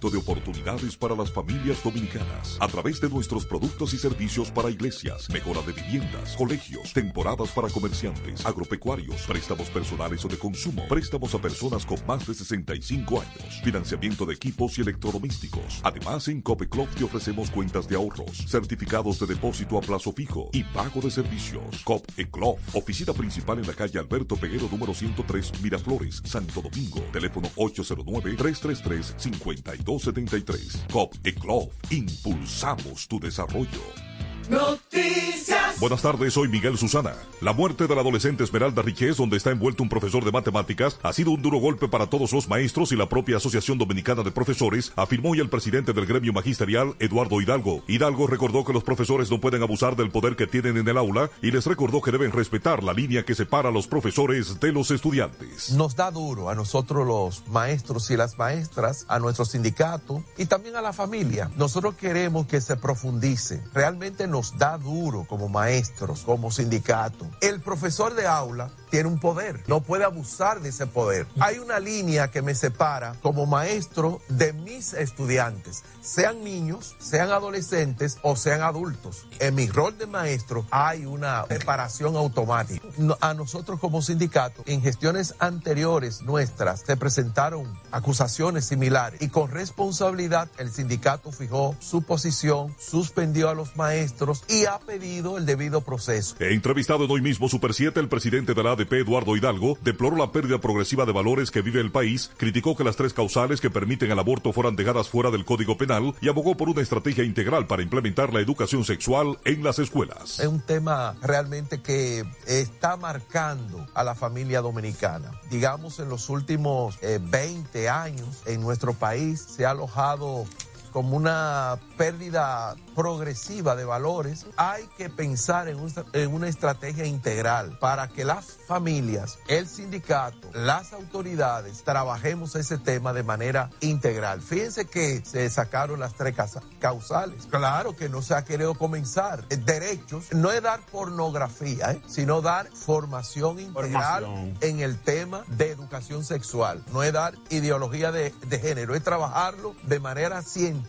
de oportunidades para las familias dominicanas a través de nuestros productos y servicios para iglesias, mejora de viviendas, colegios, temporadas para comerciantes, agropecuarios, préstamos personales o de consumo, préstamos a personas con más de 65 años, financiamiento de equipos y electrodomésticos. Además, en Copeclub te ofrecemos cuentas de ahorros, certificados de depósito a plazo fijo y pago de servicios. Cop Eclov, oficina principal en la calle Alberto Peguero número 103, Miraflores, Santo Domingo. Teléfono 809-333-5273. Cop Eclov, impulsamos tu desarrollo. Noticias. Buenas tardes, soy Miguel Susana. La muerte de la adolescente Esmeralda Riquez, donde está envuelto un profesor de matemáticas, ha sido un duro golpe para todos los maestros y la propia Asociación Dominicana de Profesores, afirmó hoy el presidente del gremio magisterial, Eduardo Hidalgo. Hidalgo recordó que los profesores no pueden abusar del poder que tienen en el aula y les recordó que deben respetar la línea que separa a los profesores de los estudiantes. Nos da duro a nosotros los maestros y las maestras, a nuestro sindicato y también a la familia. Nosotros queremos que se profundice. Realmente nos da duro como maestros, como sindicato. El profesor de aula tiene un poder, no puede abusar de ese poder. Hay una línea que me separa como maestro de mis estudiantes, sean niños, sean adolescentes o sean adultos. En mi rol de maestro hay una separación automática. A nosotros como sindicato, en gestiones anteriores nuestras, se presentaron acusaciones similares y con responsabilidad el sindicato fijó su posición, suspendió a los maestros y ha pedido el debido proceso. He entrevistado en hoy mismo Super 7 el presidente de la Eduardo Hidalgo, deploró la pérdida progresiva de valores que vive el país, criticó que las tres causales que permiten el aborto fueran dejadas fuera del Código Penal y abogó por una estrategia integral para implementar la educación sexual en las escuelas. Es un tema realmente que está marcando a la familia dominicana. Digamos, en los últimos eh, 20 años en nuestro país se ha alojado como una pérdida progresiva de valores, hay que pensar en, un, en, una estrategia integral para que las familias, el sindicato, las autoridades trabajemos ese tema de manera integral. Fíjense que se sacaron las tres causales. Claro que no se ha querido comenzar. Derechos no es dar pornografía, ¿eh? sino dar formación integral formación. en el tema de educación sexual. No es dar ideología de, de género, es trabajarlo de manera científica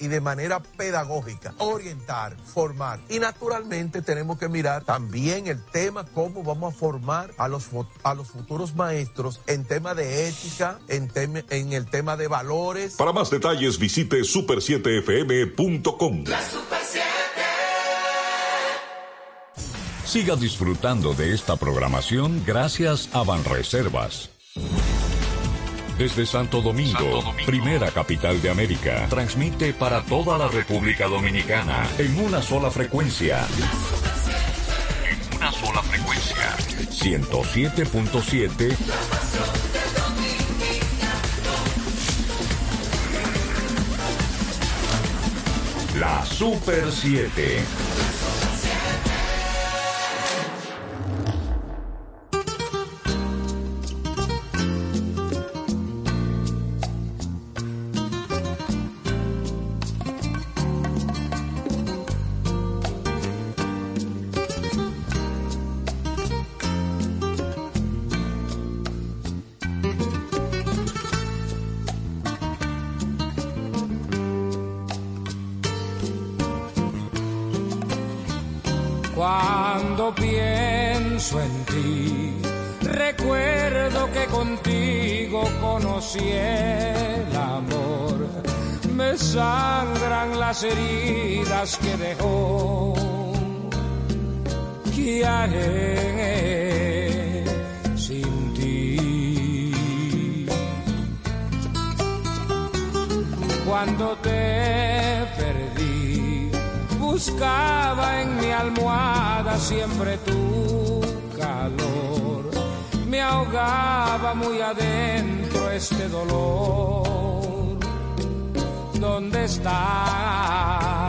y de manera pedagógica orientar, formar. Y naturalmente tenemos que mirar también el tema, cómo vamos a formar a los, a los futuros maestros en tema de ética, en, tem en el tema de valores. Para más detalles visite super7fm.com. La Super 7. Siga disfrutando de esta programación gracias a Banreservas. Desde Santo Domingo, Santo Domingo, primera capital de América, transmite para toda la República Dominicana en una sola frecuencia. En una sola frecuencia. 107.7. La Super 7. Cuando pienso en ti, recuerdo que contigo conocí el amor. Me sangran las heridas que dejó. ¿Qué haré sin ti? Cuando te buscaba en mi almohada siempre tu calor. Me ahogaba muy adentro este dolor. ¿Dónde estás,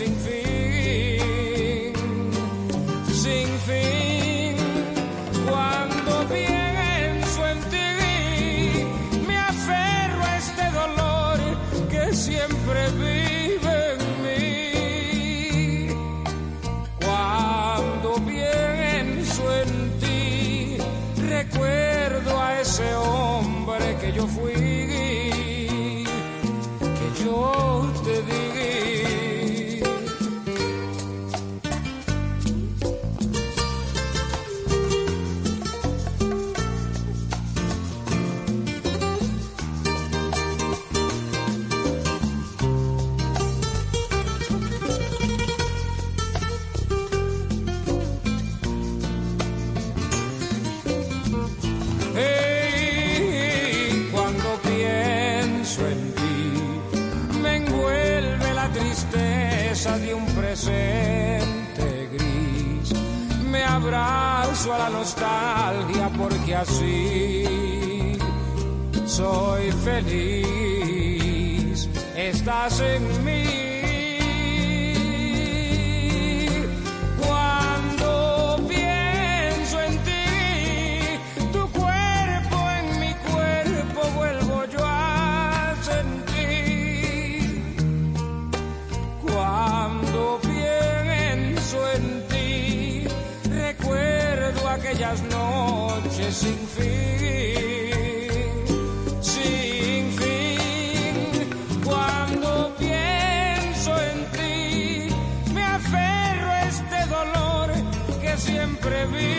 recuerdo aquellas de un presente gris. Me abrazo a la nostalgia porque así soy feliz. Estás en mí. Sin fin, sin fin. Cuando pienso en ti, me aferro a este dolor que siempre vive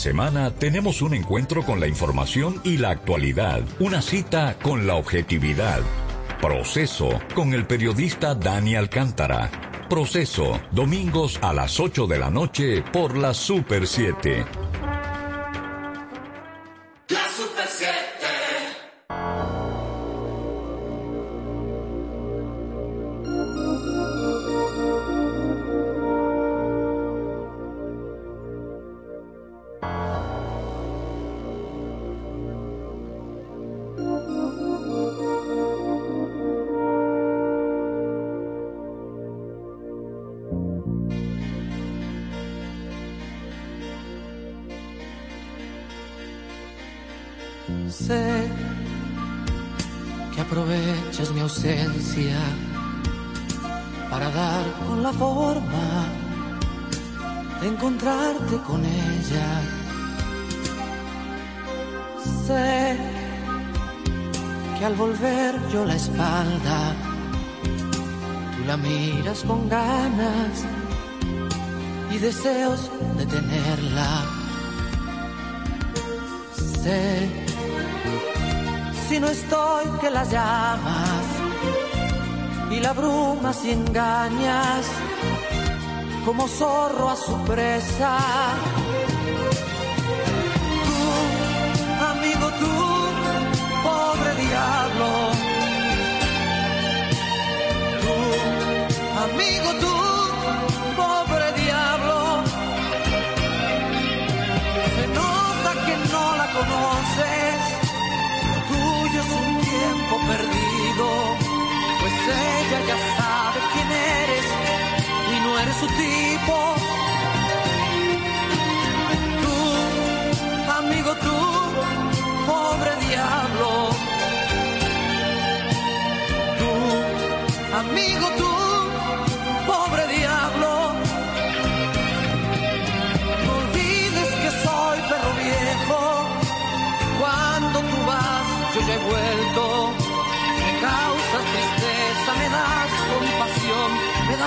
semana tenemos un encuentro con la información y la actualidad, una cita con la objetividad. Proceso con el periodista Dani Alcántara. Proceso, domingos a las 8 de la noche por la Super 7. Con ganas y deseos de tenerla. Sé si no estoy que las llamas y la bruma si engañas como zorro a su presa. Amigo, tú,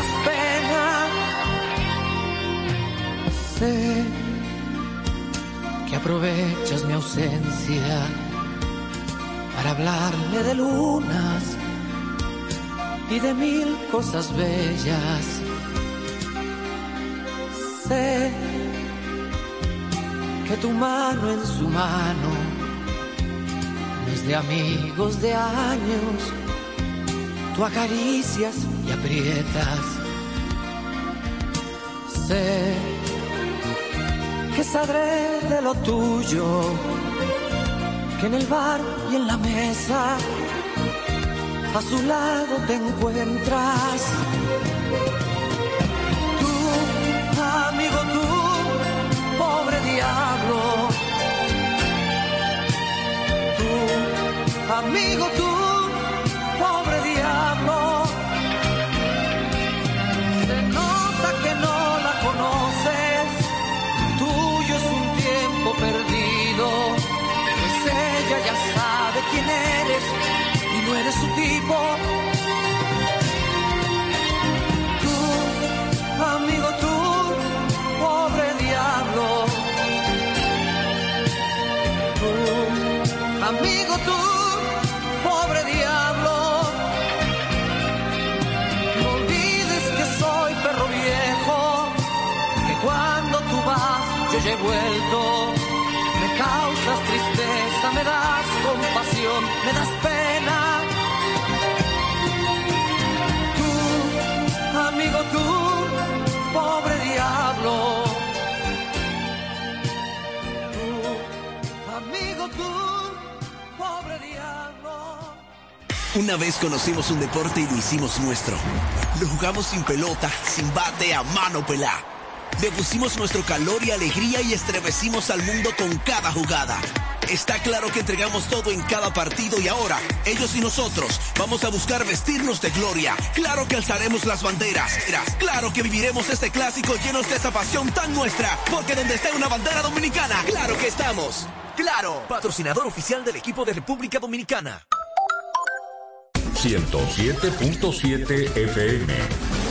das pena. Sé que aprovechas mi ausencia para hablarle de lunas y de mil cosas bellas. Sé que tu mano en su mano no es de amigos de años. Tú acaricias y aprietas. Sé que sabré de lo tuyo, que en el bar y en la mesa a su lado te encuentras. Tú, amigo, tú, pobre diablo. Tú, amigo, tú, Tú, amigo, tú, pobre diablo. Tú, amigo, tú, pobre diablo. No olvides que soy perro viejo, que cuando tú vas yo ya he vuelto. Me causas tristeza, me das compasión, me das Una vez conocimos un deporte y lo hicimos nuestro. Lo jugamos sin pelota, sin bate, a mano pelá. Le pusimos nuestro calor y alegría y estremecimos al mundo con cada jugada. Está claro que entregamos todo en cada partido y ahora, ellos y nosotros, vamos a buscar vestirnos de gloria. Claro que alzaremos las banderas. Claro que viviremos este clásico llenos de esa pasión tan nuestra. Porque donde esté una bandera dominicana, claro que estamos. Claro, patrocinador oficial del equipo de República Dominicana. 107.7 FM.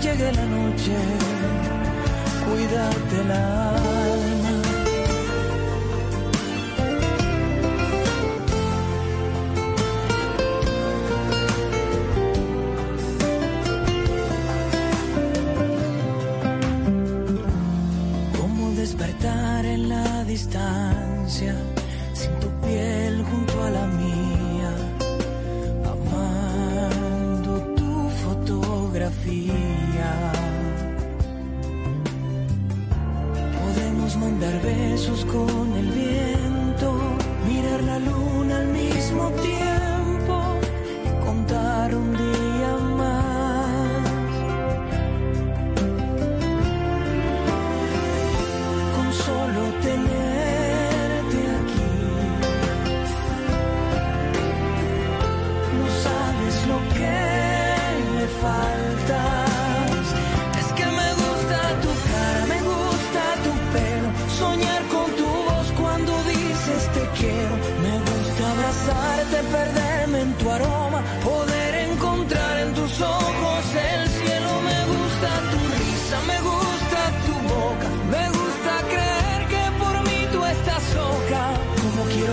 Llegue la noche, cuidarte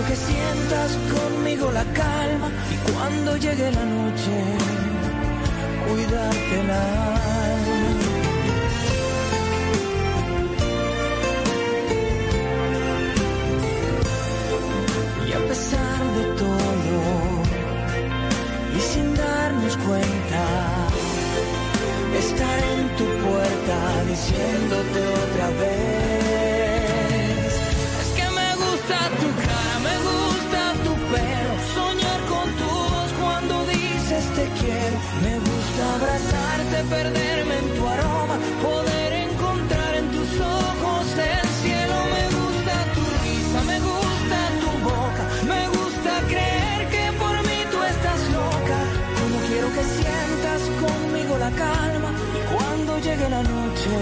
que sientas conmigo la calma. Y cuando llegue la noche, cuidarte el alma. Y a pesar de todo, y sin darnos cuenta, estar en tu puerta diciéndote otra vez. verte, perderme en tu aroma, poder encontrar en tus ojos el cielo. Me gusta tu risa, me gusta tu boca, me gusta creer que por mí tú estás loca. Como quiero que sientas conmigo la calma y cuando llegue la noche.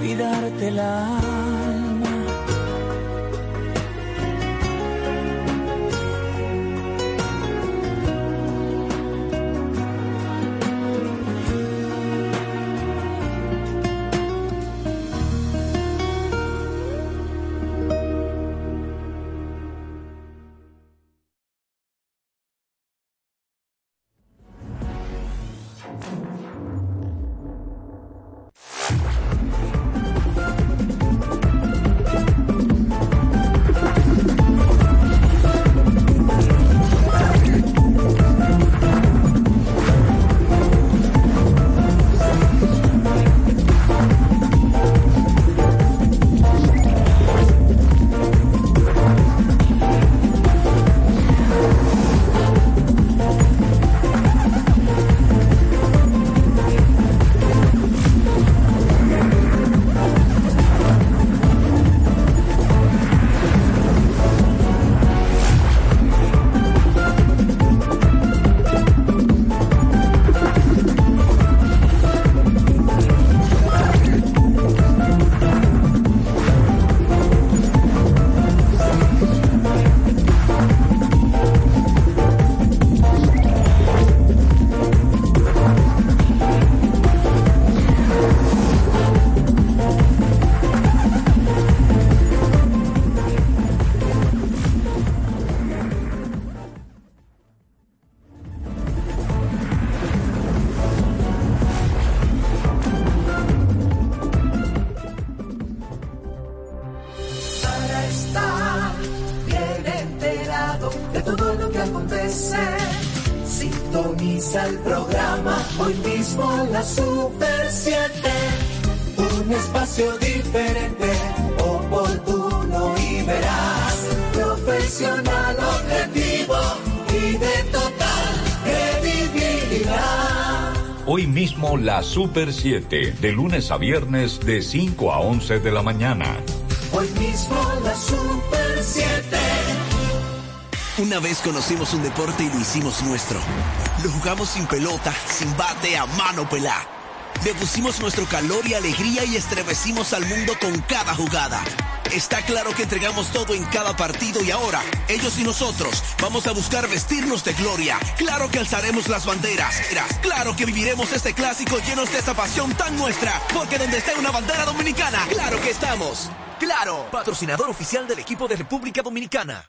Cuidártela. Super 7, de lunes a viernes de 5 a 11 de la mañana. Hoy mismo la Super 7. Una vez conocimos un deporte y lo hicimos nuestro. Lo jugamos sin pelota, sin bate, a mano pelá. Le pusimos nuestro calor y alegría y estremecimos al mundo con cada jugada. Está claro que entregamos todo en cada partido y ahora, ellos y nosotros, vamos a buscar vestirnos de gloria. Claro que alzaremos las banderas. Era, Claro que viviremos este clásico llenos de esa pasión tan nuestra. Porque donde esté una bandera dominicana, claro que estamos. Claro, patrocinador oficial del equipo de República Dominicana.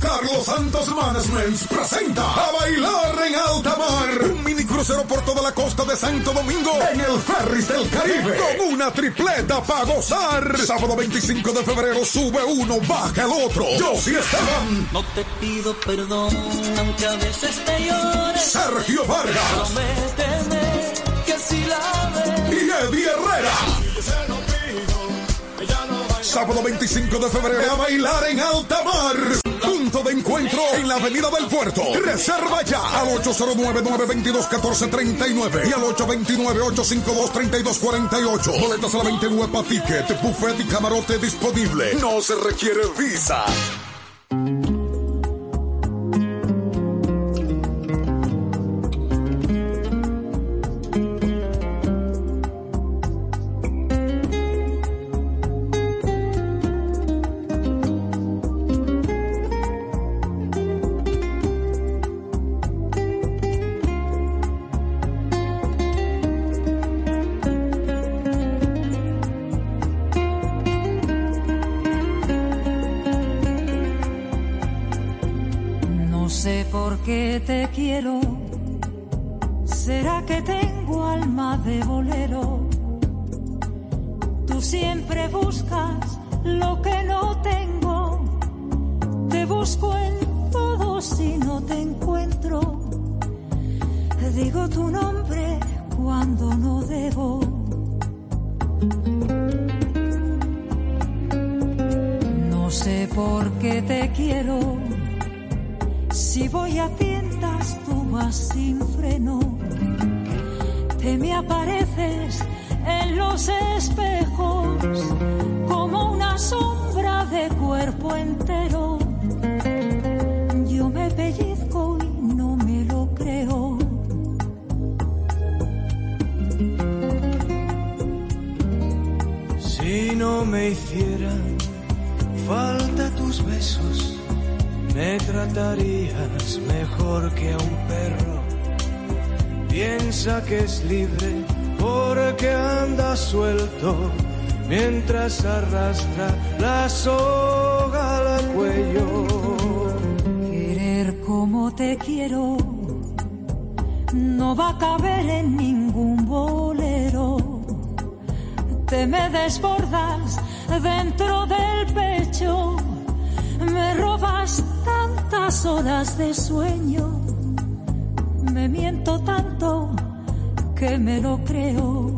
Carlos Santos Management presenta a bailar en alta mar. Un mini crucero por toda la costa de Santo Domingo en el Ferris del Caribe. Con una tripleta para gozar. Sábado 25 de febrero sube uno, baja el otro. Yo sí Esteban. No te pido perdón, aunque a veces te llore. Sergio Vargas Prométeme que si la ves. y Eddie Herrera. Sábado 25 de febrero a bailar en alta mar. Punto de encuentro en la Avenida del Puerto. Reserva ya al 809-922-1439 y al 829-852-3248. Boletas a la 20 en Huepa Ticket, buffet y camarote disponible. No se requiere visa. Digo tu nombre cuando no debo. No sé por qué te quiero. Si voy a tientas, tú vas sin freno. Te me apareces en los espejos como una sombra de cuerpo entero. Me hicieran falta tus besos, me tratarías mejor que a un perro. Piensa que es libre porque anda suelto mientras arrastra la soga al cuello. Querer como te quiero no va a caber en ningún bolero. Te me desbordas dentro del pecho, me robas tantas horas de sueño, me miento tanto que me lo creo.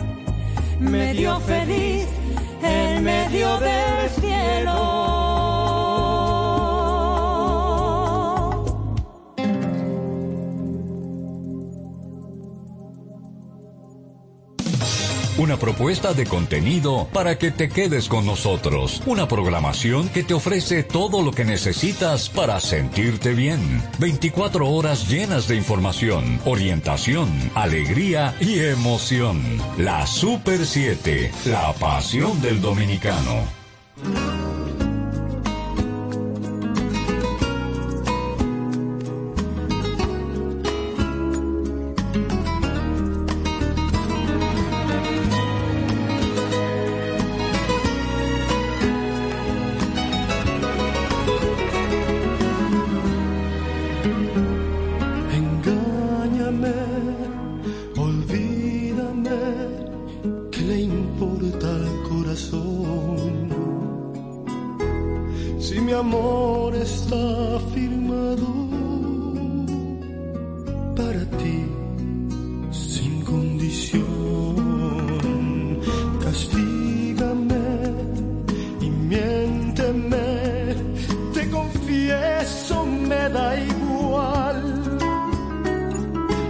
Medio feliz en medio del cielo. Una propuesta de contenido para que te quedes con nosotros. Una programación que te ofrece todo lo que necesitas para sentirte bien. 24 horas llenas de información, orientación, alegría y emoción. La Super 7, la pasión del dominicano.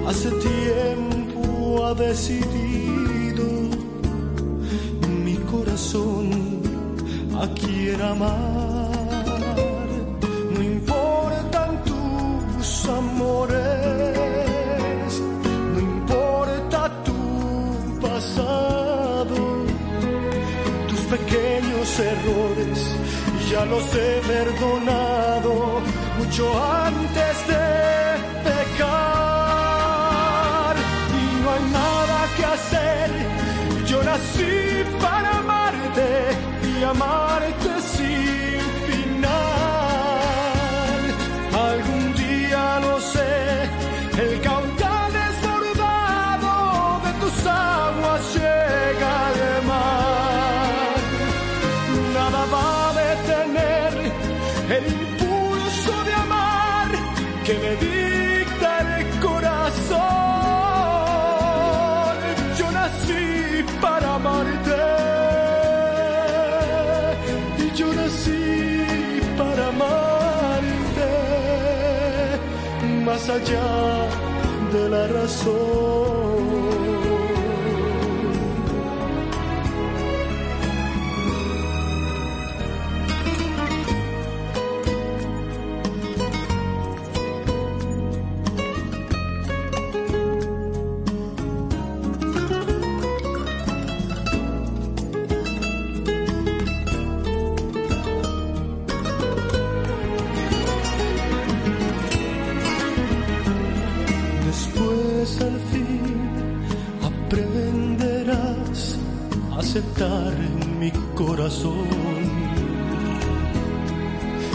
Hace tiempo ha decidido mi corazón a quién amar. No importan tus amores, no importa tu pasado, tus pequeños errores ya los he perdonado mucho antes de pecar y amarte la razón.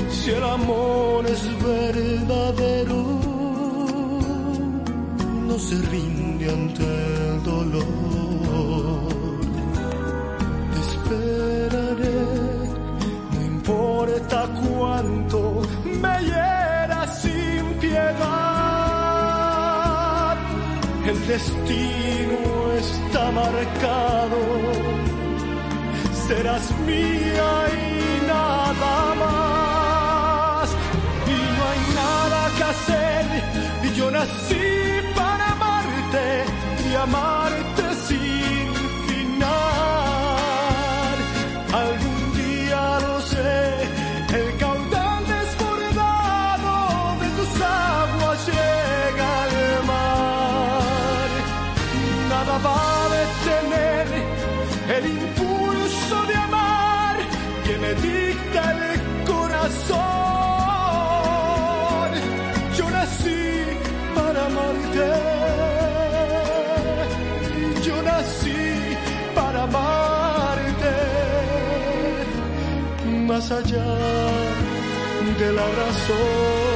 Si el amor es verdadero, no se rinde ante el dolor. Te esperaré, no importa cuánto me hieras sin piedad. El destino está marcado, serás mía y nada más. Y no hay nada que hacer, y yo nací para amarte y amarte Más allá de la razón.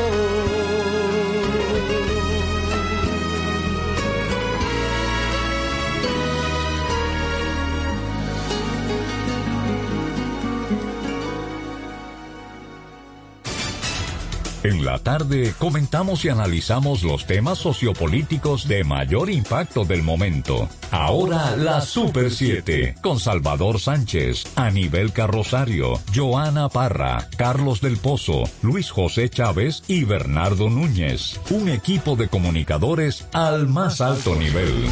En la tarde comentamos y analizamos los temas sociopolíticos de mayor impacto del momento. Ahora la Super 7 con Salvador Sánchez, Anibel Carrosario, Joana Parra, Carlos del Pozo, Luis José Chávez y Bernardo Núñez. Un equipo de comunicadores al más alto nivel.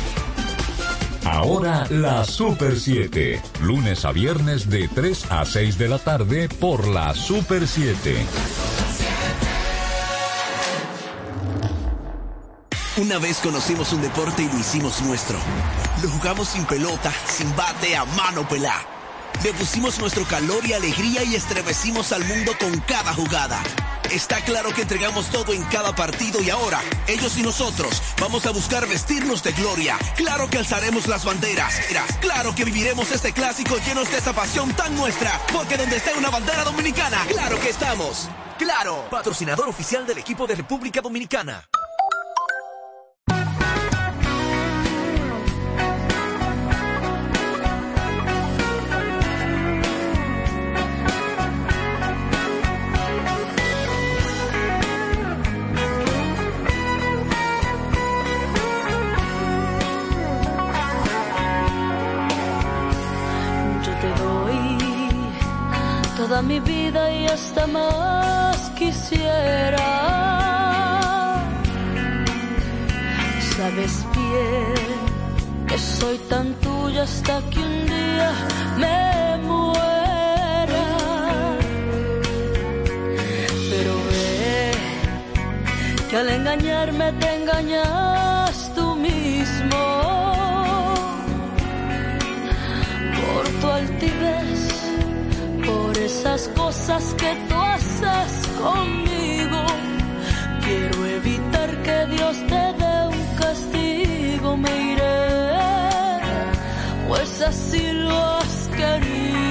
Ahora la Super 7, lunes a viernes de 3 a 6 de la tarde por la Super 7. Una vez conocimos un deporte y lo hicimos nuestro. Lo jugamos sin pelota, sin bate, a mano pelá. Le pusimos nuestro calor y alegría y estremecimos al mundo con cada jugada. Está claro que entregamos todo en cada partido y ahora, ellos y nosotros, vamos a buscar vestirnos de gloria. Claro que alzaremos las banderas. Claro que viviremos este clásico llenos de esa pasión tan nuestra. Porque donde esté una bandera dominicana, claro que estamos. Claro, patrocinador oficial del equipo de República Dominicana. Más quisiera. Sabes bien que soy tan tuya hasta que un día me muera. Pero ve que al engañarme te engañas tú mismo por tu altivez, por esas cosas que haces conmigo. Quiero evitar que Dios te dé un castigo, me iré, pues así lo has querido.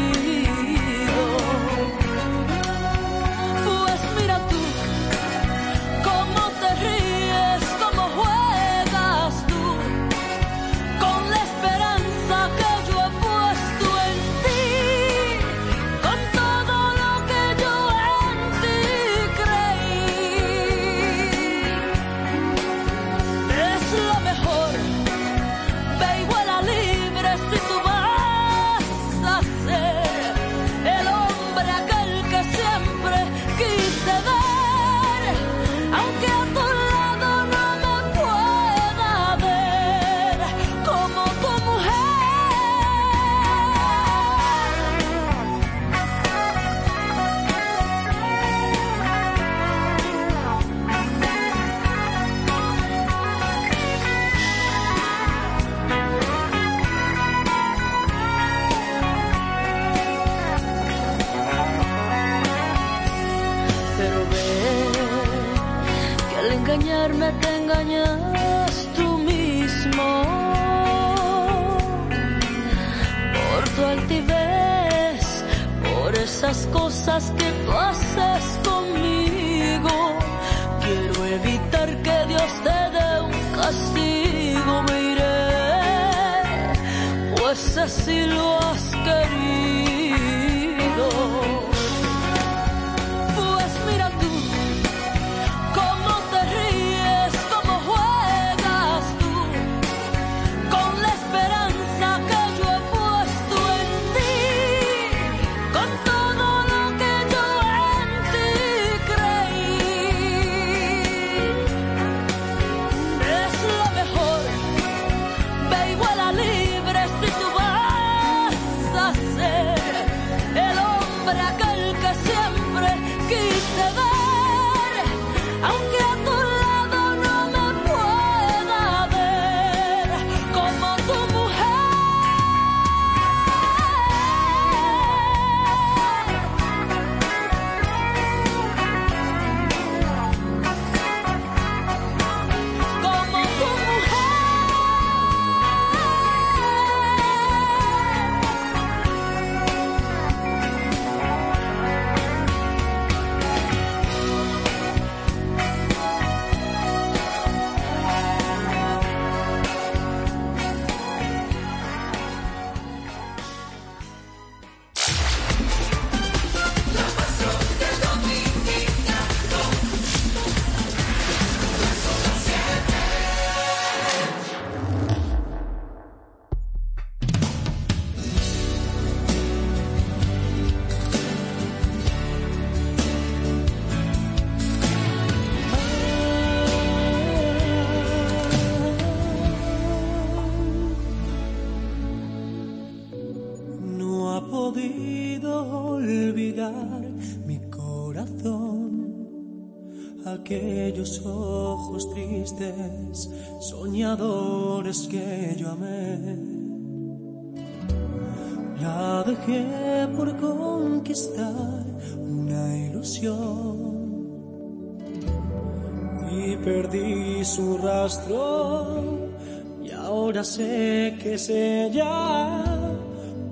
Sé que es ella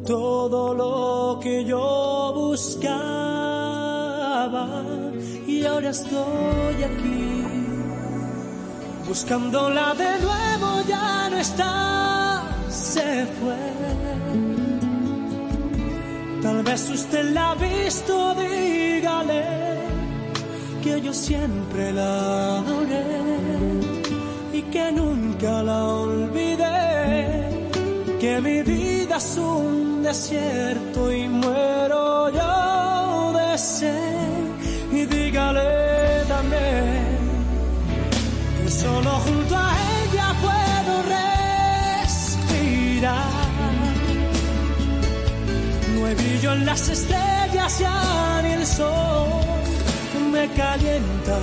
todo lo que yo buscaba. Y ahora estoy aquí buscándola de nuevo. Ya no está se fue. Tal vez usted la ha visto dígale que yo siempre la adoré y que nunca la olvidé. Que mi vida es un desierto y muero yo de sed. Y dígale también que solo junto a ella puedo respirar no hay brillo en las estrellas ya ni el sol. Me calienta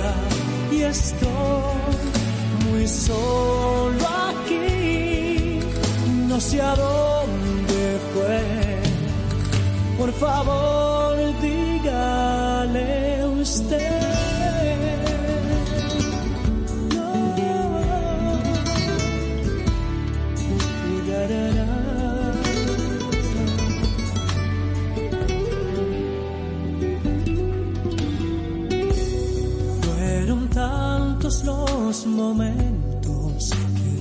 y estoy muy solo aquí no sé a dónde fue. Por favor, dígale usted. Fueron tantos los momentos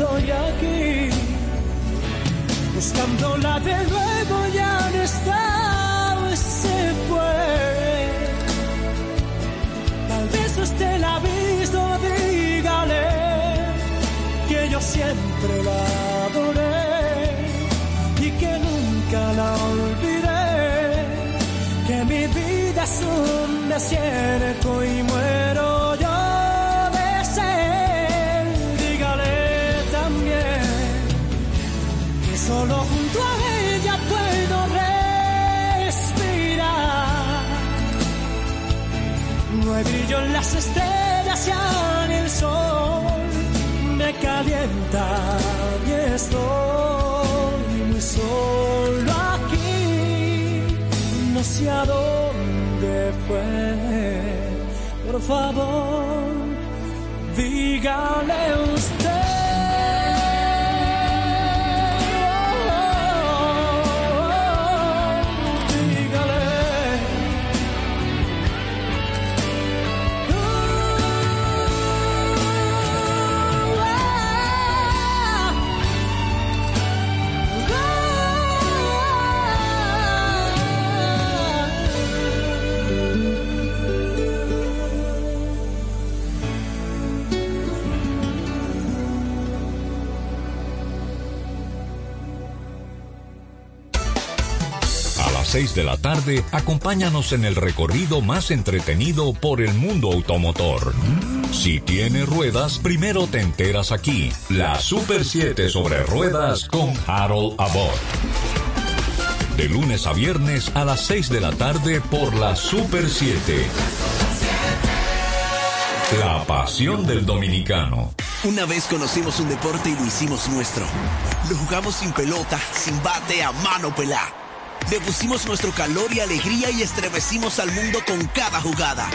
estoy aquí buscándola de nuevo ya no está se fue. Tal vez usted la ha visto dígale que yo siempre la adoré y que nunca la olvidé que mi vida es un desierto y muero las estrellas y el sol me calientan y estoy muy solo aquí. No sé a dónde fue. Por favor, dígale usted. 6 de la tarde, acompáñanos en el recorrido más entretenido por el mundo automotor. Si tiene ruedas, primero te enteras aquí. La Super 7 sobre ruedas con Harold Abbott. De lunes a viernes a las 6 de la tarde por la Super 7. La pasión del dominicano. Una vez conocimos un deporte y lo hicimos nuestro. Lo jugamos sin pelota, sin bate, a mano pelá. Le pusimos nuestro calor y alegría y estremecimos al mundo con cada jugada.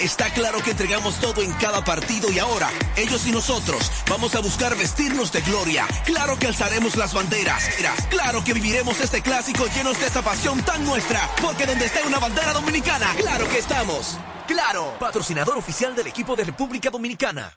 Está claro que entregamos todo en cada partido y ahora, ellos y nosotros, vamos a buscar vestirnos de gloria. Claro que alzaremos las banderas. Claro que viviremos este clásico llenos de esa pasión tan nuestra. Porque donde esté una bandera dominicana, claro que estamos. Claro, patrocinador oficial del equipo de República Dominicana.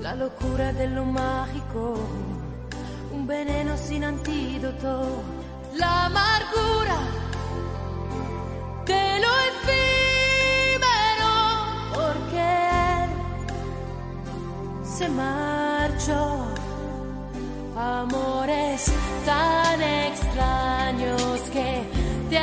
la locura de lo mágico, un veneno sin antídoto, la amargura de lo efímero, porque él se marchó. Amores tan extraños que te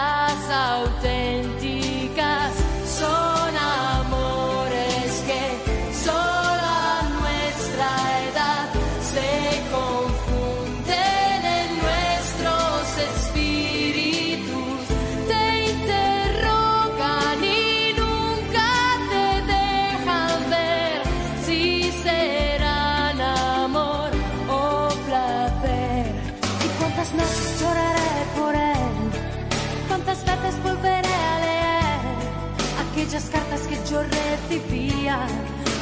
las auténticas.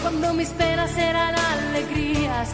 Cuando mis penas eran alegrías?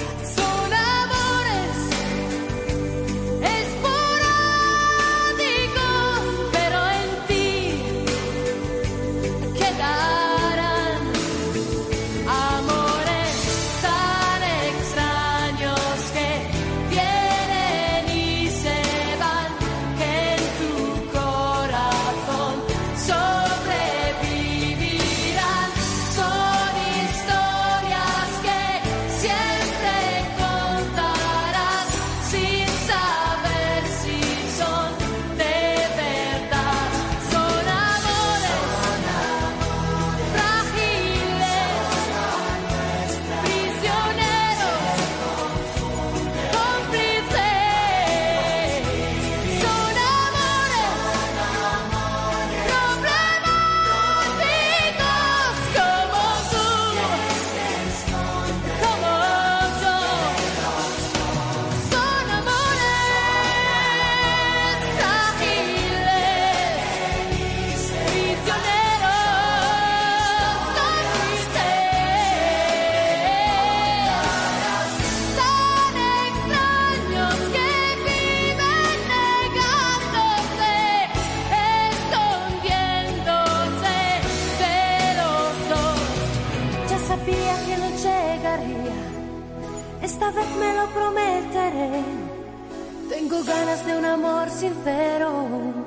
Ganas de un amor sincero.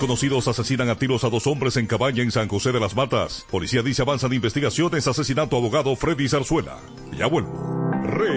Desconocidos asesinan a tiros a dos hombres en cabaña en San José de las Matas. Policía dice avanzan investigaciones asesinato abogado Freddy Zarzuela. Ya vuelvo.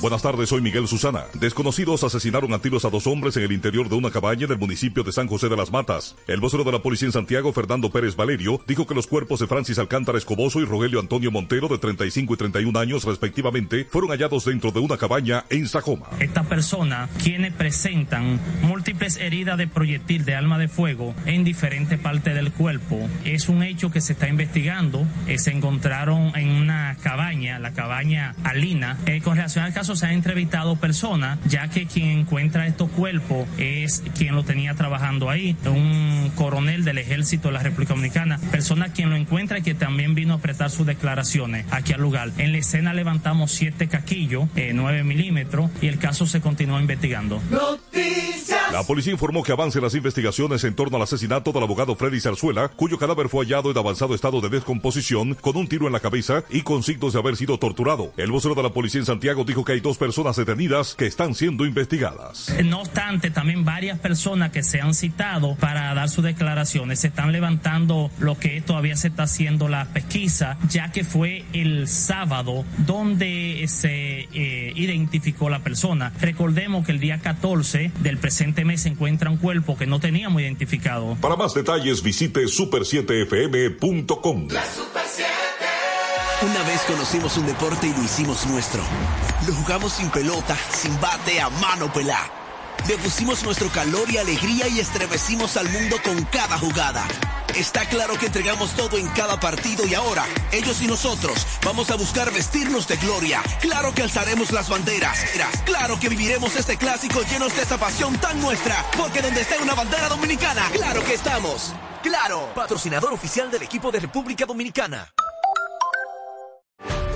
Buenas tardes, soy Miguel Susana. Desconocidos asesinaron a tiros a dos hombres en el interior de una cabaña del municipio de San José de las Matas. El vocero de la policía en Santiago, Fernando Pérez Valerio, dijo que los cuerpos de Francis Alcántara Escoboso y Rogelio Antonio Montero, de 35 y 31 años respectivamente, fueron hallados dentro de una cabaña en Sajoma. Esta persona, quienes presentan múltiples heridas de proyectil de arma de fuego en diferentes partes del cuerpo, es un hecho que se está investigando. Eh, se encontraron en una cabaña, la cabaña Alina. Eh, con relación al caso se han entrevistado personas, ya que quien encuentra estos cuerpos es quien lo tenía trabajando ahí, un coronel del ejército de la República Dominicana, persona quien lo encuentra y que también vino a prestar sus declaraciones aquí al lugar. En la escena levantamos siete caquillos, eh, 9 milímetros, y el caso se continúa investigando. Noticias. La policía informó que avancen las investigaciones en torno al asesinato del abogado Freddy Zarzuela, cuyo cadáver fue hallado en avanzado estado de descomposición, con un tiro en la cabeza y con signos de haber sido torturado. El vocero de la policía en Santiago dijo que hay dos personas detenidas que están siendo investigadas. No obstante, también varias personas que se han citado para dar sus declaraciones se están levantando lo que todavía se está haciendo la pesquisa, ya que fue el sábado donde se eh, identificó la persona. Recordemos que el día 14 del presente mes se encuentra un cuerpo que no teníamos identificado. Para más detalles visite super7fm.com. La Super 7. Una vez conocimos un deporte y lo hicimos nuestro. Lo jugamos sin pelota, sin bate, a mano pelá. Le pusimos nuestro calor y alegría y estremecimos al mundo con cada jugada. Está claro que entregamos todo en cada partido y ahora, ellos y nosotros, vamos a buscar vestirnos de gloria. Claro que alzaremos las banderas. Claro que viviremos este clásico llenos de esa pasión tan nuestra. Porque donde esté una bandera dominicana, claro que estamos. Claro, patrocinador oficial del equipo de República Dominicana.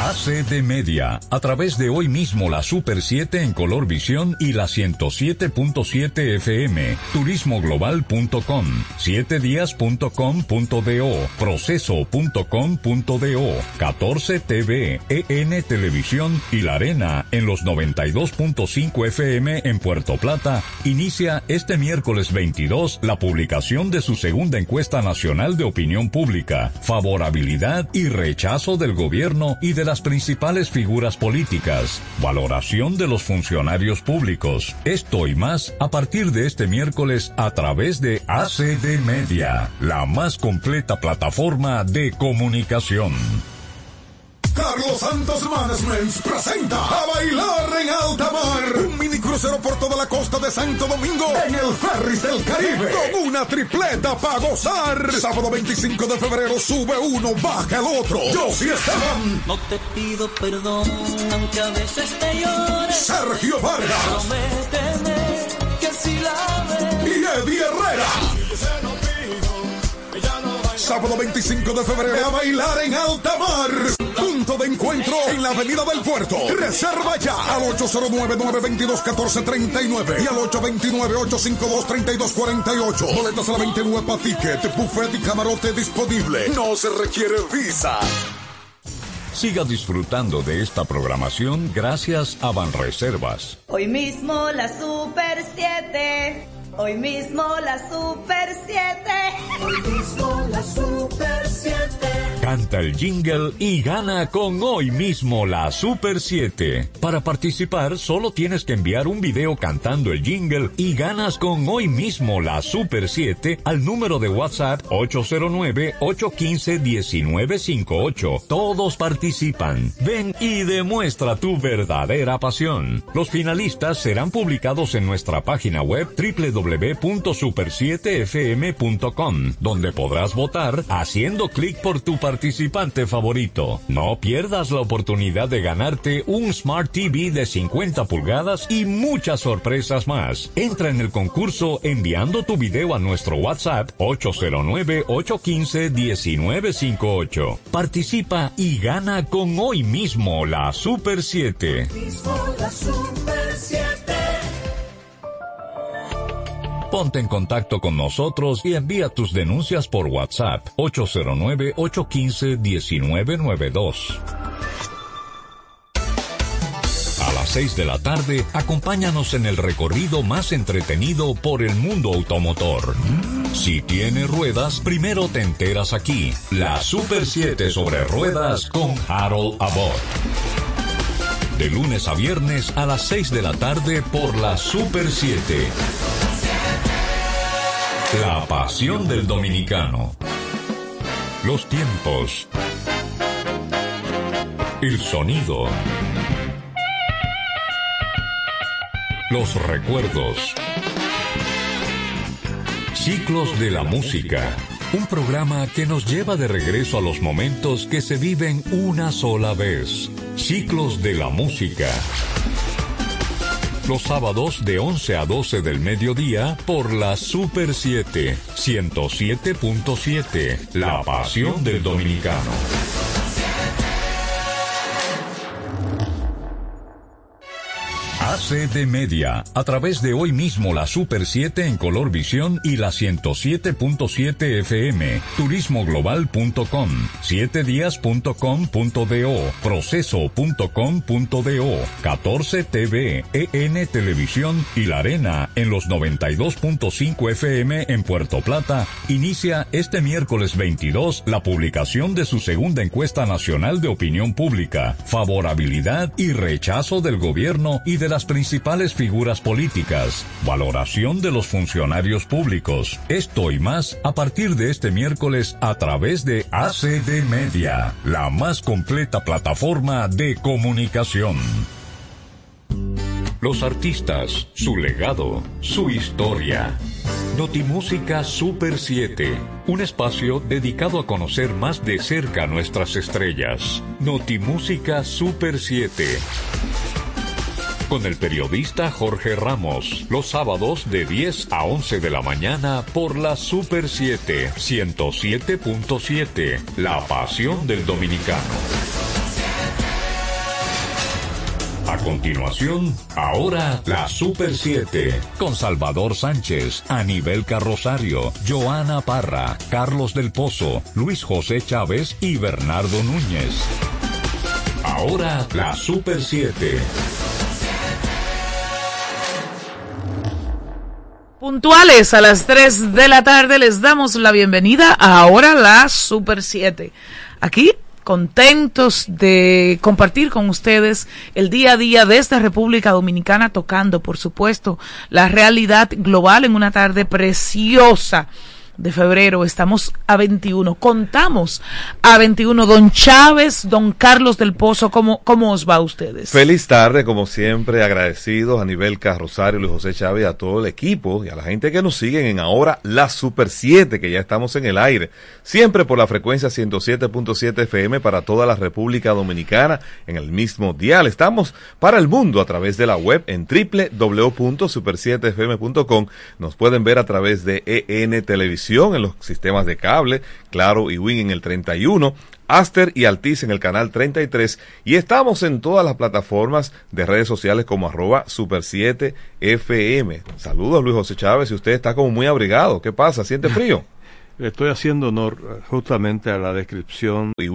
ACD Media, a través de hoy mismo la Super 7 en color visión y la 107.7 FM, turismoglobal.com, 7días.com.do, proceso.com.do, 14 TV, EN Televisión y La Arena en los 92.5 FM en Puerto Plata, inicia este miércoles 22 la publicación de su segunda encuesta nacional de opinión pública, favorabilidad y rechazo del gobierno y de las principales figuras políticas, valoración de los funcionarios públicos. Esto y más a partir de este miércoles a través de ACD Media, la más completa plataforma de comunicación. Carlos Santos Management presenta a bailar en alta mar. Un mini crucero por toda la costa de Santo Domingo en el Ferris del Caribe. Con una tripleta para gozar. Sábado 25 de febrero sube uno, baja el otro. Yo sí Esteban. No te pido perdón, aunque a veces te llore. Sergio Vargas. Prométeme que si la ves. Y Eddie Herrera. Sábado 25 de febrero a bailar en alta mar. Punto de encuentro en la Avenida del Puerto. Reserva ya al 809-922-1439 y al 829-852-3248. Boletas a la 29 para ticket, buffet y camarote disponible. No se requiere visa. Siga disfrutando de esta programación gracias a Banreservas. Hoy mismo la Super 7. Hoy mismo la Super 7. Hoy mismo la Super 7. Canta el jingle y gana con hoy mismo la Super 7. Para participar solo tienes que enviar un video cantando el jingle y ganas con hoy mismo la Super 7 al número de WhatsApp 809-815-1958. Todos participan. Ven y demuestra tu verdadera pasión. Los finalistas serán publicados en nuestra página web www.super7fm.com, donde podrás votar haciendo clic por tu participante favorito. No pierdas la oportunidad de ganarte un Smart TV de 50 pulgadas y muchas sorpresas más. Entra en el concurso enviando tu video a nuestro WhatsApp 809-815-1958. Participa y gana con hoy mismo la Super 7. Mismo la Super 7. Ponte en contacto con nosotros y envía tus denuncias por WhatsApp 809-815-1992. A las 6 de la tarde, acompáñanos en el recorrido más entretenido por el mundo automotor. Si tiene ruedas, primero te enteras aquí. La Super 7 sobre ruedas con Harold Abbott. De lunes a viernes a las 6 de la tarde por la Super 7. La pasión del dominicano. Los tiempos. El sonido. Los recuerdos. Ciclos de la música. Un programa que nos lleva de regreso a los momentos que se viven una sola vez. Ciclos de la música. Los sábados de 11 a 12 del mediodía por la Super 7, 107.7, La Pasión del Dominicano. ACD Media, a través de hoy mismo la Super 7 en color visión y la 107.7 FM, turismoglobal.com, 7días.com.do, proceso.com.do, 14 TV, EN Televisión y La Arena en los 92.5 FM en Puerto Plata, inicia este miércoles 22 la publicación de su segunda encuesta nacional de opinión pública, favorabilidad y rechazo del gobierno y de las principales figuras políticas, valoración de los funcionarios públicos. Esto y más a partir de este miércoles a través de ACD Media, la más completa plataforma de comunicación. Los artistas, su legado, su historia. Notimúsica Super 7, un espacio dedicado a conocer más de cerca nuestras estrellas. Notimúsica Super 7. Con el periodista Jorge Ramos, los sábados de 10 a 11 de la mañana por la Super 7, 107.7, la pasión del dominicano. A continuación, ahora la Super 7, con Salvador Sánchez, Anibel Carrosario, Joana Parra, Carlos del Pozo, Luis José Chávez y Bernardo Núñez. Ahora la Super 7. Puntuales a las 3 de la tarde les damos la bienvenida a ahora la Super 7. Aquí contentos de compartir con ustedes el día a día desde República Dominicana, tocando, por supuesto, la realidad global en una tarde preciosa de febrero. Estamos a 21. Contamos a 21. Don Chávez, don Carlos del Pozo, ¿cómo, cómo os va a ustedes? Feliz tarde, como siempre, agradecidos a nivel Carrosario, Luis José Chávez, a todo el equipo y a la gente que nos siguen en ahora la Super 7, que ya estamos en el aire. Siempre por la frecuencia 107.7 FM para toda la República Dominicana en el mismo dial. Estamos para el mundo a través de la web en www.super7fm.com. Nos pueden ver a través de EN Televisión en los sistemas de cable, Claro y Win en el 31, Aster y Altiz en el canal 33 y estamos en todas las plataformas de redes sociales como arroba super 7 FM. Saludos Luis José Chávez, y usted está como muy abrigado, ¿qué pasa? ¿Siente frío? Estoy haciendo honor justamente a la descripción. Y